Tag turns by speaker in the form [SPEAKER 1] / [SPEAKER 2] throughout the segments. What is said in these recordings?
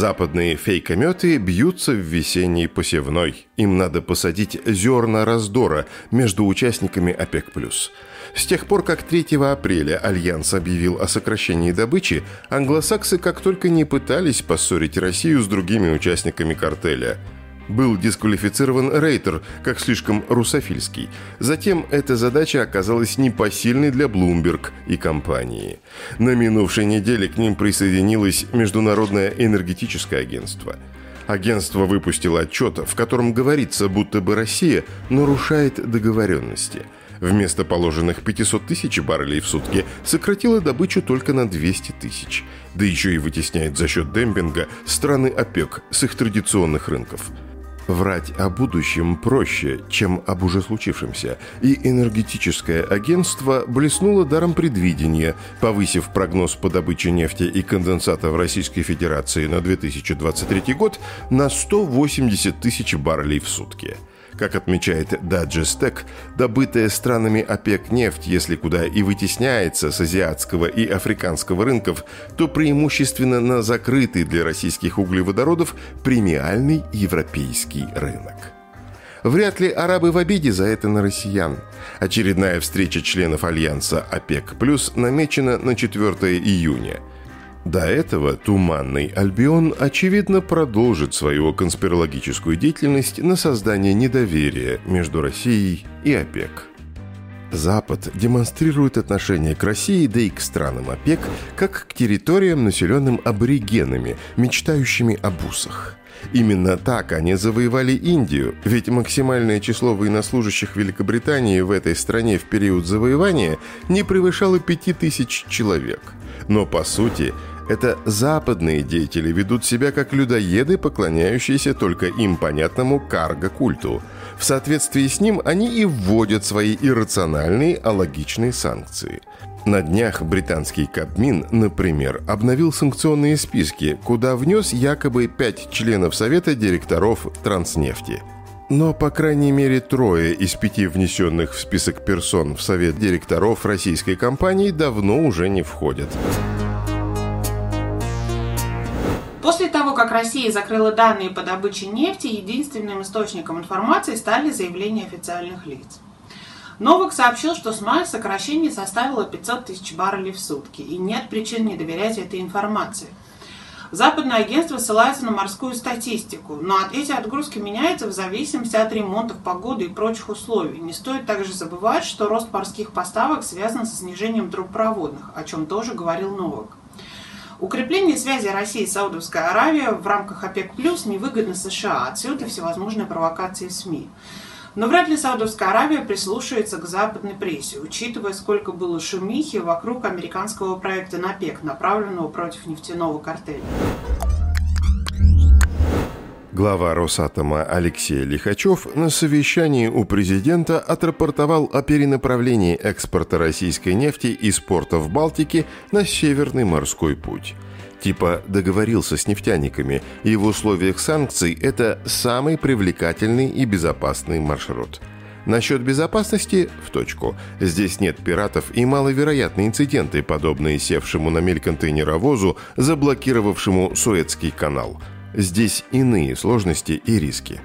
[SPEAKER 1] Западные фейкометы бьются в весенний посевной. Им надо посадить зерна раздора между участниками ОПЕК+. С тех пор, как 3 апреля Альянс объявил о сокращении добычи, англосаксы как только не пытались поссорить Россию с другими участниками картеля – был дисквалифицирован Рейтер, как слишком русофильский. Затем эта задача оказалась непосильной для Bloomberg и компании. На минувшей неделе к ним присоединилось Международное энергетическое агентство. Агентство выпустило отчет, в котором говорится, будто бы Россия нарушает договоренности – вместо положенных 500 тысяч баррелей в сутки сократила добычу только на 200 тысяч. Да еще и вытесняет за счет демпинга страны ОПЕК с их традиционных рынков. Врать о будущем проще, чем об уже случившемся, и энергетическое агентство блеснуло даром предвидения, повысив прогноз по добыче нефти и конденсата в Российской Федерации на 2023 год на 180 тысяч баррелей в сутки – как отмечает Даджестек, добытая странами ОПЕК нефть, если куда и вытесняется с азиатского и африканского рынков, то преимущественно на закрытый для российских углеводородов премиальный европейский рынок. Вряд ли арабы в обиде за это на россиян. Очередная встреча членов Альянса ОПЕК+, намечена на 4 июня – до этого Туманный Альбион, очевидно, продолжит свою конспирологическую деятельность на создание недоверия между Россией и ОПЕК. Запад демонстрирует отношение к России, да и к странам ОПЕК, как к территориям, населенным аборигенами, мечтающими об усах. Именно так они завоевали Индию, ведь максимальное число военнослужащих Великобритании в этой стране в период завоевания не превышало 5000 человек. Но по сути это западные деятели ведут себя как людоеды, поклоняющиеся только им понятному карго-культу. В соответствии с ним они и вводят свои иррациональные, алогичные санкции. На днях британский Кабмин, например, обновил санкционные списки, куда внес якобы пять членов Совета директоров Транснефти. Но, по крайней мере, трое из пяти внесенных в список персон в Совет директоров российской компании давно уже не входят.
[SPEAKER 2] После того, как Россия закрыла данные по добыче нефти, единственным источником информации стали заявления официальных лиц. Новак сообщил, что с мая сокращение составило 500 тысяч баррелей в сутки, и нет причин не доверять этой информации. Западное агентство ссылается на морскую статистику, но эти отгрузки меняются в зависимости от ремонтов, погоды и прочих условий. Не стоит также забывать, что рост морских поставок связан со снижением трубопроводных, о чем тоже говорил Новак. Укрепление связи России и Саудовской Аравии в рамках ОПЕК+, невыгодно США, отсюда всевозможные провокации СМИ. Но вряд ли Саудовская Аравия прислушается к западной прессе, учитывая, сколько было шумихи вокруг американского проекта НАПЕК, направленного против нефтяного картеля.
[SPEAKER 1] Глава Росатома Алексей Лихачев на совещании у президента отрапортовал о перенаправлении экспорта российской нефти из порта в Балтике на Северный морской путь. Типа договорился с нефтяниками, и в условиях санкций это самый привлекательный и безопасный маршрут. Насчет безопасности – в точку. Здесь нет пиратов и маловероятны инциденты, подобные севшему на мель контейнеровозу, заблокировавшему Суэцкий канал – Здесь иные сложности и риски.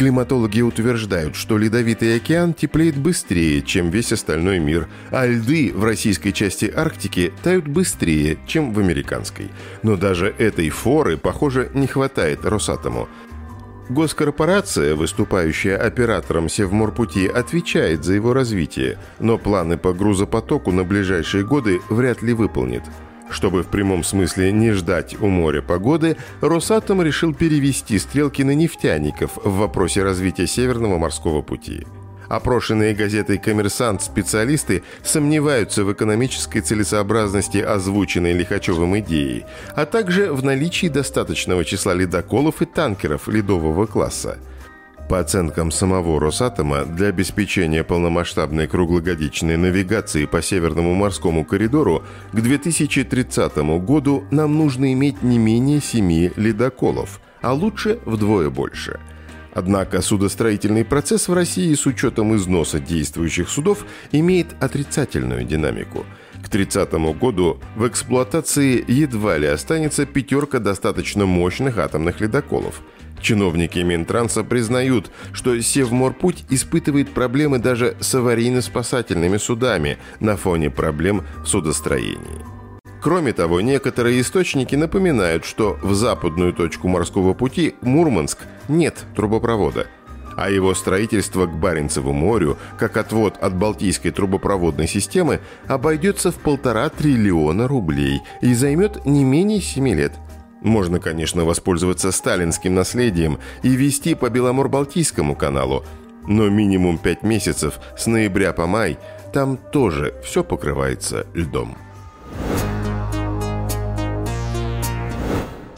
[SPEAKER 1] Климатологи утверждают, что Ледовитый океан теплеет быстрее, чем весь остальной мир, а льды в российской части Арктики тают быстрее, чем в американской. Но даже этой форы, похоже, не хватает Росатому. Госкорпорация, выступающая оператором Севморпути, отвечает за его развитие, но планы по грузопотоку на ближайшие годы вряд ли выполнит – чтобы в прямом смысле не ждать у моря погоды, Росатом решил перевести стрелки на нефтяников в вопросе развития Северного морского пути. Опрошенные газетой «Коммерсант» специалисты сомневаются в экономической целесообразности озвученной Лихачевым идеи, а также в наличии достаточного числа ледоколов и танкеров ледового класса – по оценкам самого Росатома, для обеспечения полномасштабной круглогодичной навигации по Северному морскому коридору к 2030 году нам нужно иметь не менее семи ледоколов, а лучше вдвое больше. Однако судостроительный процесс в России с учетом износа действующих судов имеет отрицательную динамику – К 30 году в эксплуатации едва ли останется пятерка достаточно мощных атомных ледоколов. Чиновники Минтранса признают, что Севморпуть испытывает проблемы даже с аварийно-спасательными судами на фоне проблем в судостроении. Кроме того, некоторые источники напоминают, что в западную точку морского пути Мурманск нет трубопровода – а его строительство к Баренцеву морю, как отвод от Балтийской трубопроводной системы, обойдется в полтора триллиона рублей и займет не менее семи лет. Можно, конечно, воспользоваться сталинским наследием и вести по Беломор-Балтийскому каналу, но минимум пять месяцев с ноября по май там тоже все покрывается льдом.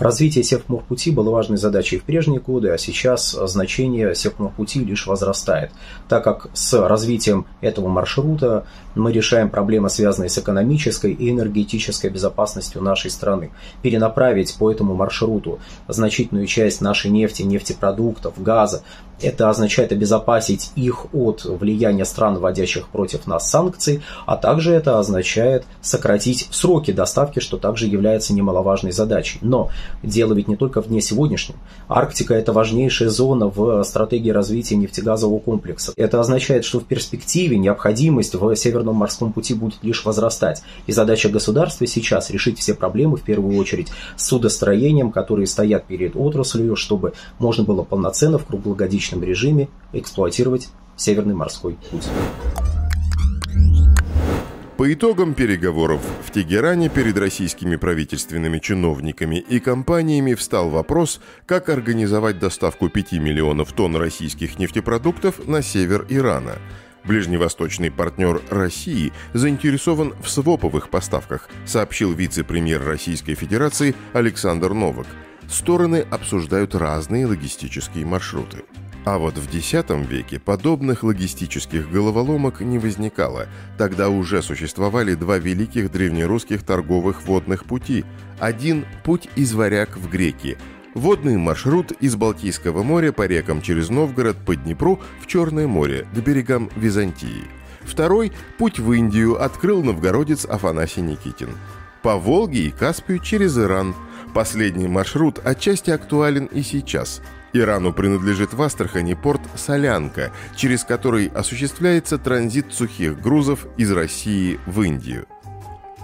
[SPEAKER 3] Развитие Севморпути было важной задачей в прежние годы, а сейчас значение Севморпути лишь возрастает, так как с развитием этого маршрута мы решаем проблемы, связанные с экономической и энергетической безопасностью нашей страны. Перенаправить по этому маршруту значительную часть нашей нефти, нефтепродуктов, газа это означает обезопасить их от влияния стран, вводящих против нас санкций, а также это означает сократить сроки доставки, что также является немаловажной задачей. Но дело ведь не только в дне сегодняшнем. Арктика – это важнейшая зона в стратегии развития нефтегазового комплекса. Это означает, что в перспективе необходимость в Северном морском пути будет лишь возрастать. И задача государства сейчас решить все проблемы, в первую очередь, с судостроением, которые стоят перед отраслью, чтобы можно было полноценно в круглогодичном режиме эксплуатировать Северный морской путь.
[SPEAKER 1] По итогам переговоров в Тегеране перед российскими правительственными чиновниками и компаниями встал вопрос, как организовать доставку 5 миллионов тонн российских нефтепродуктов на север Ирана. Ближневосточный партнер России заинтересован в своповых поставках, сообщил вице-премьер Российской Федерации Александр Новак. Стороны обсуждают разные логистические маршруты. А вот в X веке подобных логистических головоломок не возникало. Тогда уже существовали два великих древнерусских торговых водных пути. Один – путь из Варяг в Греки. Водный маршрут из Балтийского моря по рекам через Новгород по Днепру в Черное море к берегам Византии. Второй – путь в Индию открыл новгородец Афанасий Никитин. По Волге и Каспию через Иран. Последний маршрут отчасти актуален и сейчас – Ирану принадлежит в Астрахани порт Солянка, через который осуществляется транзит сухих грузов из России в Индию.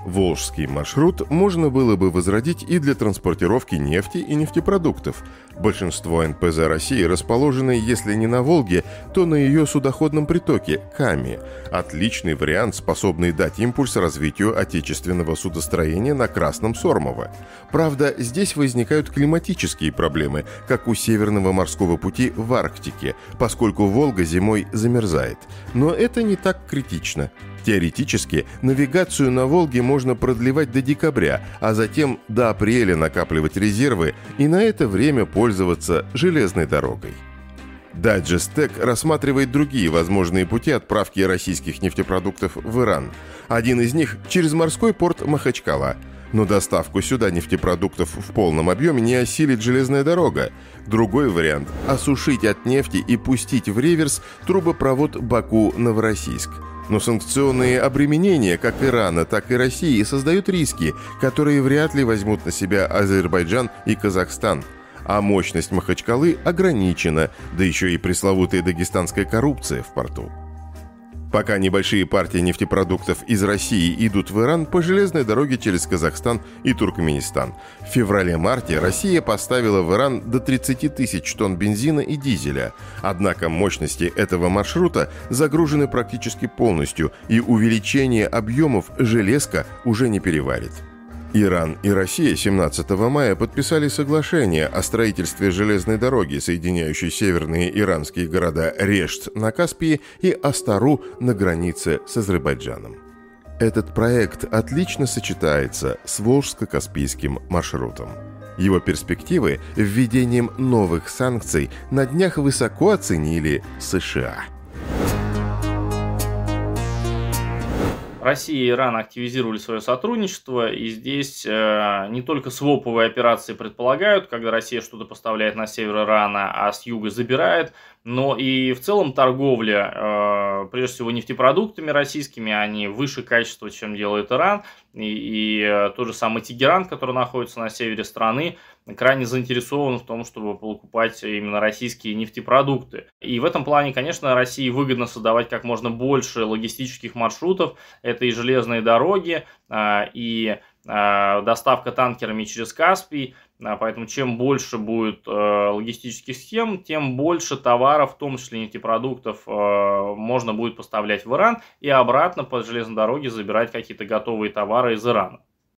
[SPEAKER 1] Волжский маршрут можно было бы возродить и для транспортировки нефти и нефтепродуктов. Большинство НПЗ России расположены, если не на Волге, то на ее судоходном притоке – Каме. Отличный вариант, способный дать импульс развитию отечественного судостроения на Красном Сормово. Правда, здесь возникают климатические проблемы, как у Северного морского пути в Арктике, поскольку Волга зимой замерзает. Но это не так критично. Теоретически, навигацию на Волге можно продлевать до декабря, а затем до апреля накапливать резервы и на это время пользоваться железной дорогой. Digestec рассматривает другие возможные пути отправки российских нефтепродуктов в Иран. Один из них через морской порт Махачкала. Но доставку сюда нефтепродуктов в полном объеме не осилит железная дорога. Другой вариант – осушить от нефти и пустить в реверс трубопровод Баку-Новороссийск – но санкционные обременения как Ирана, так и России создают риски, которые вряд ли возьмут на себя Азербайджан и Казахстан. А мощность Махачкалы ограничена, да еще и пресловутая дагестанская коррупция в порту. Пока небольшие партии нефтепродуктов из России идут в Иран по железной дороге через Казахстан и Туркменистан. В феврале-марте Россия поставила в Иран до 30 тысяч тонн бензина и дизеля. Однако мощности этого маршрута загружены практически полностью, и увеличение объемов железка уже не переварит. Иран и Россия 17 мая подписали соглашение о строительстве железной дороги, соединяющей северные иранские города Решт на Каспии и Астару на границе с Азербайджаном. Этот проект отлично сочетается с Волжско-Каспийским маршрутом. Его перспективы введением новых санкций на днях высоко оценили США –
[SPEAKER 4] Россия и Иран активизировали свое сотрудничество, и здесь э, не только своповые операции предполагают, когда Россия что-то поставляет на север Ирана, а с юга забирает, но и в целом торговля, э, прежде всего, нефтепродуктами российскими, они выше качества, чем делает Иран. И, и э, тот же самый Тегеран, который находится на севере страны, крайне заинтересован в том, чтобы покупать именно российские нефтепродукты. И в этом плане, конечно, России выгодно создавать как можно больше логистических маршрутов. Это и железные дороги, э, и доставка танкерами через Каспий, Поэтому чем больше будет э, логистических схем, тем больше товаров, в том числе нефтепродуктов, э, можно будет поставлять в Иран и обратно по железной дороге забирать какие-то готовые товары из Ирана.